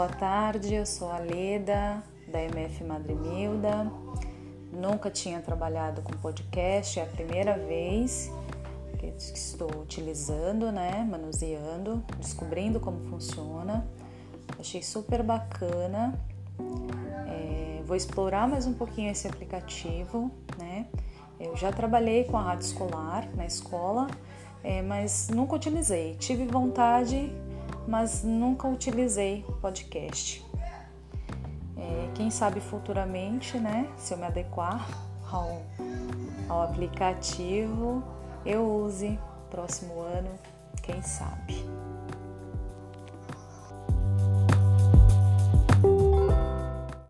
boa tarde. Eu sou a Leda, da MF Madre Milda. Nunca tinha trabalhado com podcast, é a primeira vez que estou utilizando, né? Manuseando, descobrindo como funciona. Achei super bacana. É, vou explorar mais um pouquinho esse aplicativo, né? Eu já trabalhei com a rádio escolar na escola, é, mas nunca utilizei. Tive vontade, mas nunca utilizei podcast. É, quem sabe futuramente, né? Se eu me adequar ao, ao aplicativo, eu use próximo ano, quem sabe.